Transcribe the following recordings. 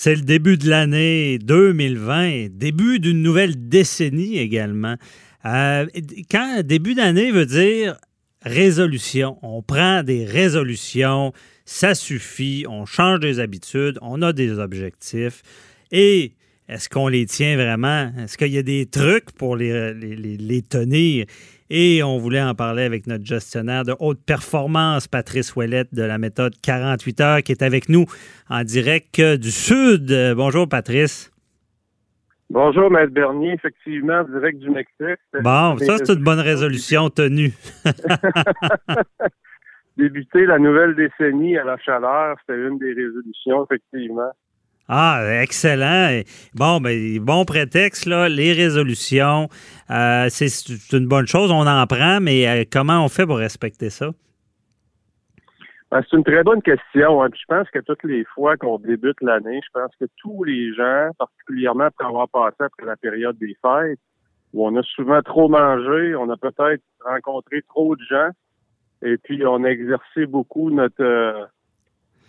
C'est le début de l'année 2020, début d'une nouvelle décennie également. Euh, quand début d'année veut dire résolution, on prend des résolutions, ça suffit, on change des habitudes, on a des objectifs et est-ce qu'on les tient vraiment? Est-ce qu'il y a des trucs pour les, les, tenir? Et on voulait en parler avec notre gestionnaire de haute performance, Patrice Ouellette de la méthode 48 heures, qui est avec nous en direct du Sud. Bonjour, Patrice. Bonjour, Maître Bernier. Effectivement, direct du Mexique. Bon, ça, c'est une bonne résolution tenue. Débuter la nouvelle décennie à la chaleur, c'était une des résolutions, effectivement. Ah, excellent. Bon, ben, bon prétexte, là, les résolutions, euh, c'est une bonne chose, on en prend, mais euh, comment on fait pour respecter ça? Ben, c'est une très bonne question. Hein. je pense que toutes les fois qu'on débute l'année, je pense que tous les gens, particulièrement après avoir passé après la période des fêtes, où on a souvent trop mangé, on a peut-être rencontré trop de gens, et puis on a exercé beaucoup notre euh,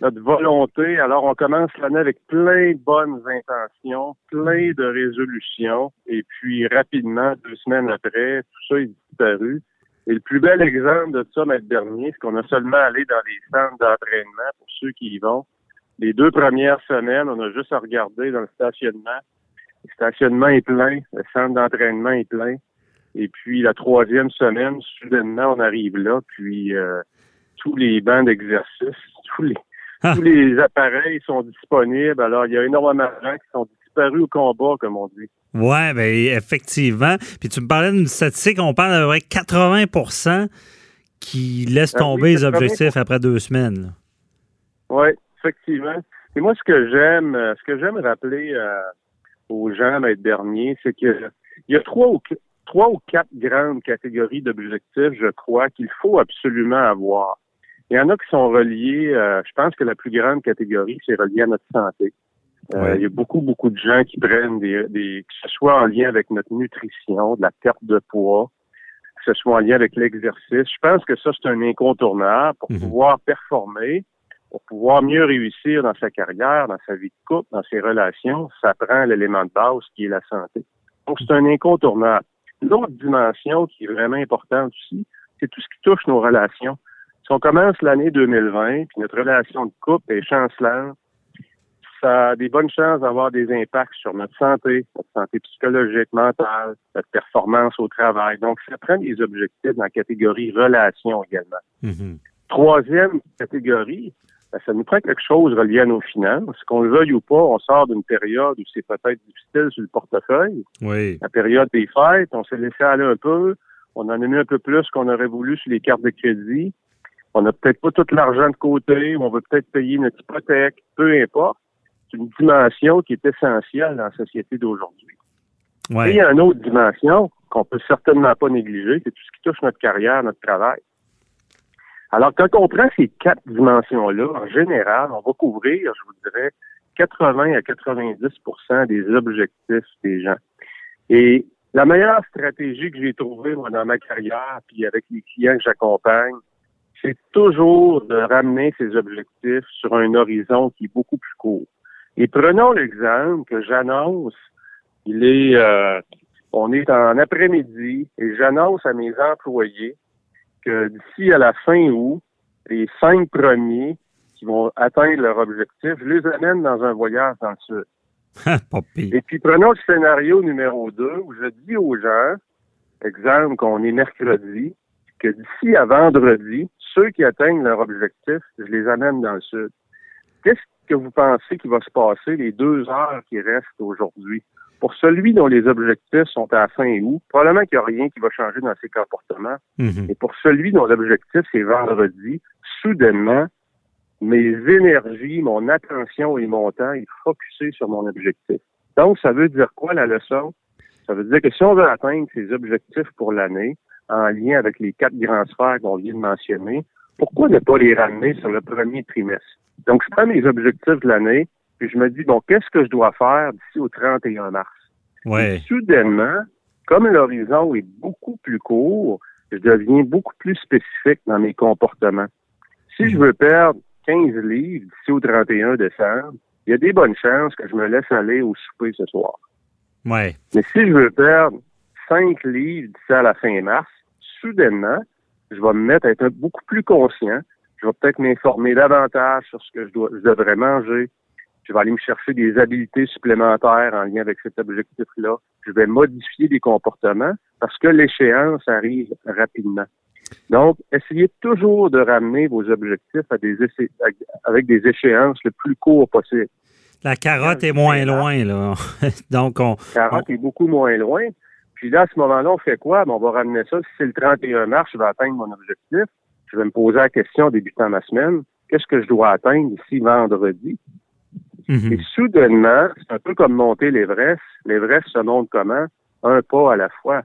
notre volonté. Alors, on commence l'année avec plein de bonnes intentions, plein de résolutions, et puis rapidement, deux semaines après, tout ça est disparu. Et le plus bel exemple de ça, Maître Dernier, c'est qu'on a seulement allé dans les centres d'entraînement pour ceux qui y vont. Les deux premières semaines, on a juste à regarder dans le stationnement. Le stationnement est plein, le centre d'entraînement est plein. Et puis la troisième semaine, soudainement, on arrive là, puis euh, tous les bancs d'exercice, tous les ah. Tous les appareils sont disponibles. Alors, il y a énormément de gens qui sont disparus au combat, comme on dit. Oui, bien, effectivement. Puis tu me parlais d'une statistique, on parle de vrai 80% qui laissent ben tomber les objectifs après deux semaines. Oui, effectivement. Et moi, ce que j'aime, euh, ce que j'aime rappeler euh, aux gens, maître dernier, c'est qu'il y a trois ou, trois ou quatre grandes catégories d'objectifs, je crois, qu'il faut absolument avoir. Il y en a qui sont reliés, euh, je pense que la plus grande catégorie, c'est relié à notre santé. Euh, il y a beaucoup, beaucoup de gens qui prennent des, des, que ce soit en lien avec notre nutrition, de la perte de poids, que ce soit en lien avec l'exercice. Je pense que ça, c'est un incontournable pour mhm. pouvoir performer, pour pouvoir mieux réussir dans sa carrière, dans sa vie de couple, dans ses relations. Ça prend l'élément de base qui est la santé. Donc, c'est un incontournable. L'autre dimension qui est vraiment importante aussi, c'est tout ce qui touche nos relations. Si on commence l'année 2020, puis notre relation de couple est chancelante, ça a des bonnes chances d'avoir des impacts sur notre santé, notre santé psychologique, mentale, notre performance au travail. Donc, ça prend des objectifs dans la catégorie relation également. Mm-hmm. Troisième catégorie, ben, ça nous prend quelque chose relié à nos finances. Qu'on le veuille ou pas, on sort d'une période où c'est peut-être difficile sur le portefeuille. Oui. La période des fêtes, on s'est laissé aller un peu. On en a mis un peu plus qu'on aurait voulu sur les cartes de crédit on n'a peut-être pas tout l'argent de côté, ou on veut peut-être payer notre hypothèque, peu importe. C'est une dimension qui est essentielle dans la société d'aujourd'hui. Et il y a une autre dimension qu'on peut certainement pas négliger, c'est tout ce qui touche notre carrière, notre travail. Alors, quand on prend ces quatre dimensions-là, en général, on va couvrir, je vous dirais, 80 à 90% des objectifs des gens. Et la meilleure stratégie que j'ai trouvée, moi, dans ma carrière, puis avec les clients que j'accompagne, c'est toujours de ramener ses objectifs sur un horizon qui est beaucoup plus court. Et prenons l'exemple que j'annonce, il est, euh, on est en après-midi et j'annonce à mes employés que d'ici à la fin août, les cinq premiers qui vont atteindre leur objectif, je les amène dans un voyage dans le sud. et puis prenons le scénario numéro deux où je dis aux gens, exemple qu'on est mercredi, que d'ici à vendredi, ceux qui atteignent leur objectif, je les amène dans le sud. Qu'est-ce que vous pensez qui va se passer les deux heures qui restent aujourd'hui? Pour celui dont les objectifs sont à la fin août, probablement qu'il n'y a rien qui va changer dans ses comportements. Mhm. Et pour celui dont l'objectif c'est vendredi, soudainement, mes énergies, mon attention et mon temps est focusé sur mon objectif. Donc, ça veut dire quoi la leçon? Ça veut dire que si on veut atteindre ses objectifs pour l'année, en lien avec les quatre grands sphères qu'on vient de mentionner, pourquoi ne pas les ramener sur le premier trimestre? Donc, je prends mes objectifs de l'année, puis je me dis, bon, qu'est-ce que je dois faire d'ici au 31 mars? Ouais. soudainement, comme l'horizon est beaucoup plus court, je deviens beaucoup plus spécifique dans mes comportements. Si je veux perdre 15 livres d'ici au 31 décembre, il y a des bonnes chances que je me laisse aller au souper ce soir. Ouais. Mais si je veux perdre 5 livres d'ici à la fin mars, soudainement, je vais me mettre à être beaucoup plus conscient. Je vais peut-être m'informer davantage sur ce que je, dois, je devrais manger. Je vais aller me chercher des habiletés supplémentaires en lien avec cet objectif-là. Je vais modifier des comportements parce que l'échéance arrive rapidement. Donc, essayez toujours de ramener vos objectifs à des avec des échéances le plus court possible. La carotte est moins loin, là. Donc, on. La carotte est beaucoup moins loin. Puis là, à ce moment-là, on fait quoi? Ben, on va ramener ça. Si c'est le 31 mars, je vais atteindre mon objectif. Je vais me poser la question débutant ma semaine. Qu'est-ce que je dois atteindre ici vendredi? Mhm. Et soudainement, c'est un peu comme monter l'Everest. L'Everest se monte comment? Un pas à la fois.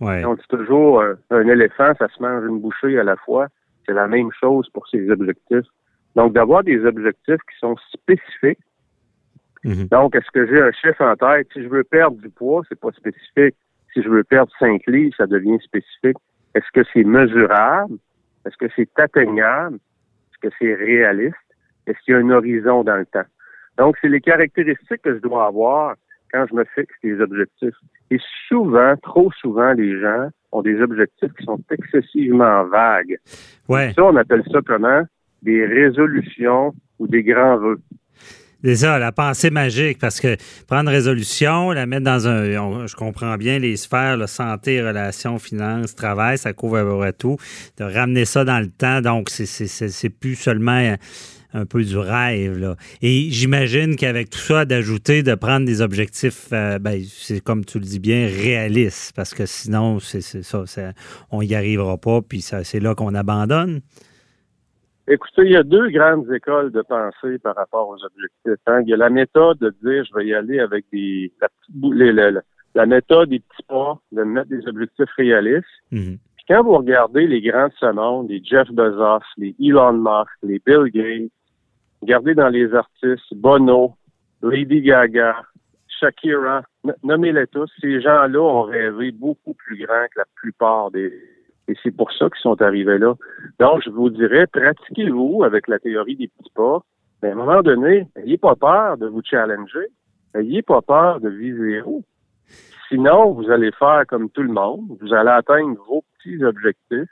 Ouais. On dit toujours euh, un éléphant, ça se mange une bouchée à la fois. C'est la même chose pour ses objectifs. Donc, d'avoir des objectifs qui sont spécifiques. Mhm. Donc, est-ce que j'ai un chiffre en tête? Si je veux perdre du poids, c'est pas spécifique. Si je veux perdre 5 livres, ça devient spécifique. Est-ce que c'est mesurable? Est-ce que c'est atteignable? Est-ce que c'est réaliste? Est-ce qu'il y a un horizon dans le temps? Donc, c'est les caractéristiques que je dois avoir quand je me fixe des objectifs. Et souvent, trop souvent, les gens ont des objectifs qui sont excessivement vagues. Ouais. Ça, on appelle ça comment? Des résolutions ou des grands vœux. C'est ça, la pensée magique, parce que prendre résolution, la mettre dans un, je comprends bien les sphères, la santé, relations, finances, travail, ça couvre à tout. De ramener ça dans le temps, donc c'est plus seulement un peu du rêve. Et j'imagine qu'avec tout ça, d'ajouter, de prendre des objectifs, euh, ben, c'est comme tu le dis bien, réalistes, parce que sinon, c'est ça, on n'y arrivera pas, puis c'est là qu'on abandonne. Écoutez, il y a deux grandes écoles de pensée par rapport aux objectifs. Hein. Il y a la méthode de dire je vais y aller avec des la, la, méthode des petits pas, de mettre des objectifs réalistes. Mm-hmm. Puis quand vous regardez les grands de ce monde, les Jeff Bezos, les Elon Musk, les Bill Gates, regardez dans les artistes, Bono, Lady Gaga, Shakira, nommez-les tous, ces gens-là ont rêvé beaucoup plus grand que la plupart des et c'est pour ça qu'ils sont arrivés là. Donc, je vous dirais, pratiquez-vous avec la théorie des petits pas. Mais à un moment donné, n'ayez pas peur de vous challenger. N'ayez pas peur de viser haut. Sinon, vous allez faire comme tout le monde. Vous allez atteindre vos petits objectifs.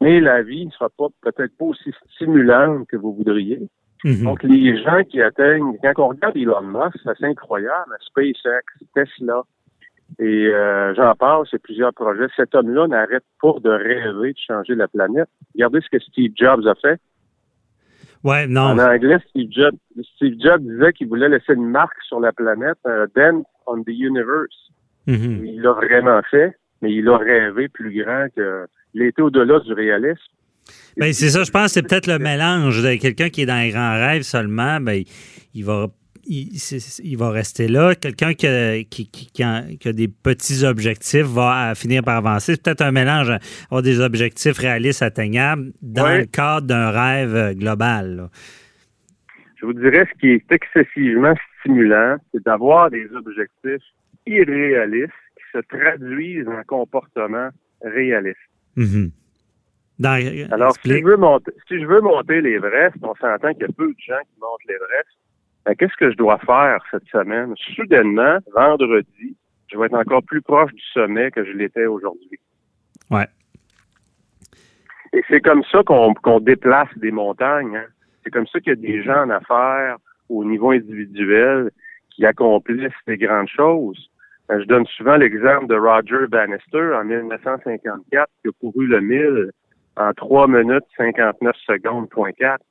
Mais la vie ne sera pas peut-être pas aussi stimulante que vous voudriez. Mhm. Donc, les gens qui atteignent, quand on regarde Elon Musk, c'est incroyable. SpaceX, Tesla, et euh, j'en parle, c'est plusieurs projets. Cet homme-là n'arrête pas de rêver de changer la planète. Regardez ce que Steve Jobs a fait. Ouais, non. En anglais, Steve Jobs, Steve Jobs disait qu'il voulait laisser une marque sur la planète, un dent on the universe. Mm-hmm. Il l'a vraiment fait, mais il a rêvé plus grand que. Il était au-delà du réalisme. Ben, c'est ça, je pense c'est peut-être le mélange de quelqu'un qui est dans un grand rêve seulement, ben, il va il, va rester là. Quelqu'un qui, a, des petits objectifs va finir par avancer. C'est peut-être un mélange, avoir des objectifs réalistes, atteignables, dans le cadre d'un rêve euh, global. Je vous dirais, ce qui est excessivement stimulant, c'est d'avoir des objectifs irréalistes qui se traduisent en comportements réalistes. Mm-hmm. Alors, si je, veux monter, si je veux monter l'Everest, on s'entend qu'il y a peu de gens qui montent l'Everest. Ben, qu'est-ce que je dois faire cette semaine? Soudainement, vendredi, je vais être encore plus proche du sommet que je l'étais aujourd'hui. Ouais. Et c'est comme ça qu'on déplace des montagnes. Hein. C'est comme ça qu'il y a des gens en affaires au niveau individuel qui accomplissent des grandes choses. Ben, je donne souvent l'exemple de Roger Bannister en 1954 qui a couru le 1000 en 3 minutes 59 secondes, point 4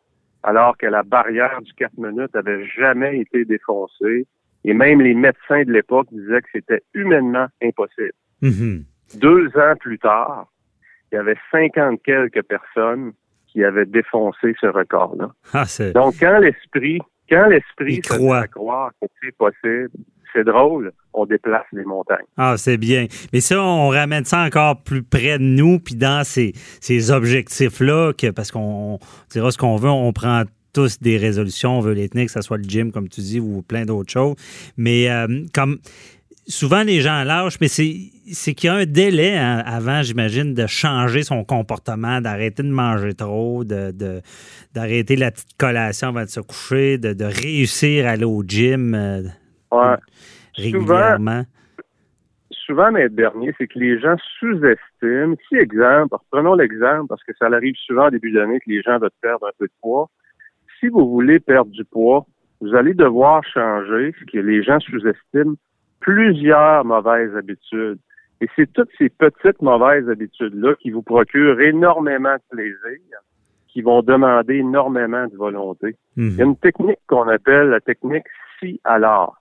alors que la barrière du 4 minutes avait jamais été défoncée. Et même les médecins de l'époque disaient que c'était humainement impossible. Mm-hmm. Deux ans plus tard, il y avait 50 quelques personnes qui avaient défoncé ce record-là. Ah, Donc, quand l'esprit, quand l'esprit croit. croire que c'est possible, c'est drôle, on déplace les montagnes. Ah, c'est bien. Mais ça, on ramène ça encore plus près de nous, puis dans ces, ces objectifs-là, que parce qu'on dira ce qu'on veut, on prend tous des résolutions, on veut les tenir, que ce soit le gym, comme tu dis, ou plein d'autres choses. Mais euh, comme souvent les gens lâchent, mais c'est qu'il y a un délai hein, avant, j'imagine, de changer son comportement, d'arrêter de manger trop, de, d'arrêter la petite collation avant de se coucher, de, réussir à aller au gym euh, régulièrement. Souvent, souvent, dernier, c'est que les gens sous-estiment. Si, exemple, prenons l'exemple, parce que ça arrive souvent au début d'année que les gens veulent perdre un peu de poids. Si vous voulez perdre du poids, vous allez devoir changer, ce que les gens sous-estiment, plusieurs mauvaises habitudes. Et c'est toutes ces petites mauvaises habitudes-là qui vous procurent énormément de plaisir, qui vont demander énormément de volonté. Mhm. Il y a une technique qu'on appelle la technique si alors.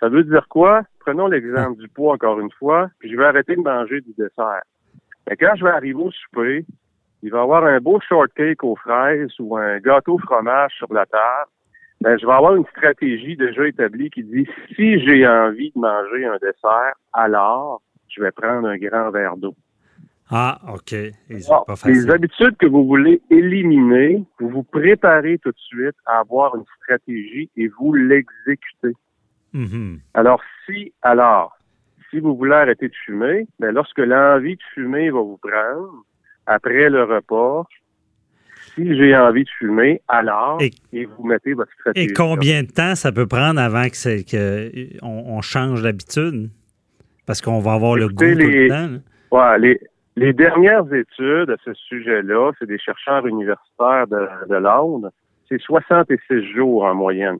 Ça veut dire quoi? Prenons l'exemple du poids encore une fois, puis je vais arrêter de manger du dessert. Et quand je vais arriver au souper, il va y avoir un beau shortcake aux fraises ou un gâteau fromage sur la table ben, je vais avoir une stratégie déjà établie qui dit si j'ai envie de manger un dessert, alors je vais prendre un grand verre d'eau. Ah, OK. les habitudes que vous voulez éliminer, vous vous préparez tout de suite à avoir une stratégie et vous l'exécutez. Mm-hmm. Alors, si, alors, si vous voulez arrêter de fumer, ben, lorsque l'envie de fumer va vous prendre, après le repas, si j'ai envie de fumer, alors, et, vous mettez votre stratégie. Et combien de temps ça peut prendre avant que, que on, change d'habitude? Parce qu'on va avoir le goût tout le temps. Ouais, les, les dernières études à ce sujet-là, c'est des chercheurs universitaires de, de Londres, c'est 66 jours en moyenne.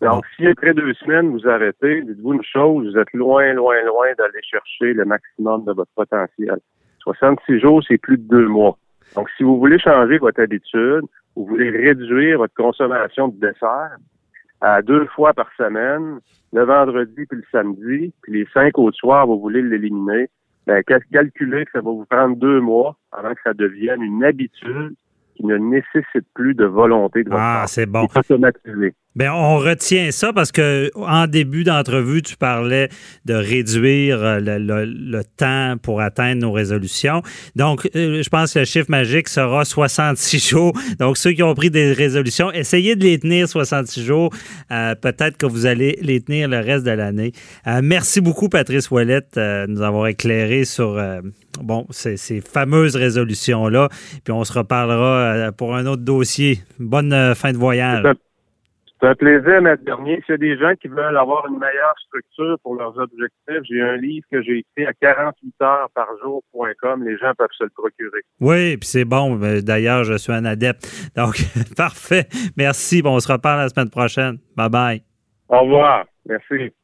Donc, si après deux semaines, vous arrêtez, dites-vous une chose, vous êtes loin, loin, loin d'aller chercher le maximum de votre potentiel. 66 jours, c'est plus de deux mois. Donc, si vous voulez changer votre habitude, vous voulez réduire votre consommation de dessert à deux fois par semaine, le vendredi puis le samedi, puis les cinq autres soirs, vous voulez l'éliminer, ben, calculez que ça va vous prendre deux mois avant que ça devienne une habitude qui ne nécessite plus de volonté de votre Ah, c'est bon. Bien, on retient ça parce que en début d'entrevue, tu parlais de réduire euh, le, temps pour atteindre nos résolutions. Donc, euh, je pense que le chiffre magique sera 66 jours. Donc, ceux qui ont pris des résolutions, essayez de les tenir 66 jours. Euh, peut-être que vous allez les tenir le reste de l'année. merci beaucoup, Patrice Ouellette, de nous avoir éclairé sur bon, ces, ces fameuses résolutions-là. Puis on se reparlera pour un autre dossier. Bonne fin de voyage. C'est un plaisir, Maître Dernier. S'il y a des gens qui veulent avoir une meilleure structure pour leurs objectifs, j'ai un livre que j'ai écrit à 48 heures par jour.com. Les gens peuvent se le procurer. Oui, puis c'est bon. D'ailleurs, je suis un adepte. Donc, parfait. Merci. Bon, on se reparle la semaine prochaine. Bye bye. Au revoir. Merci.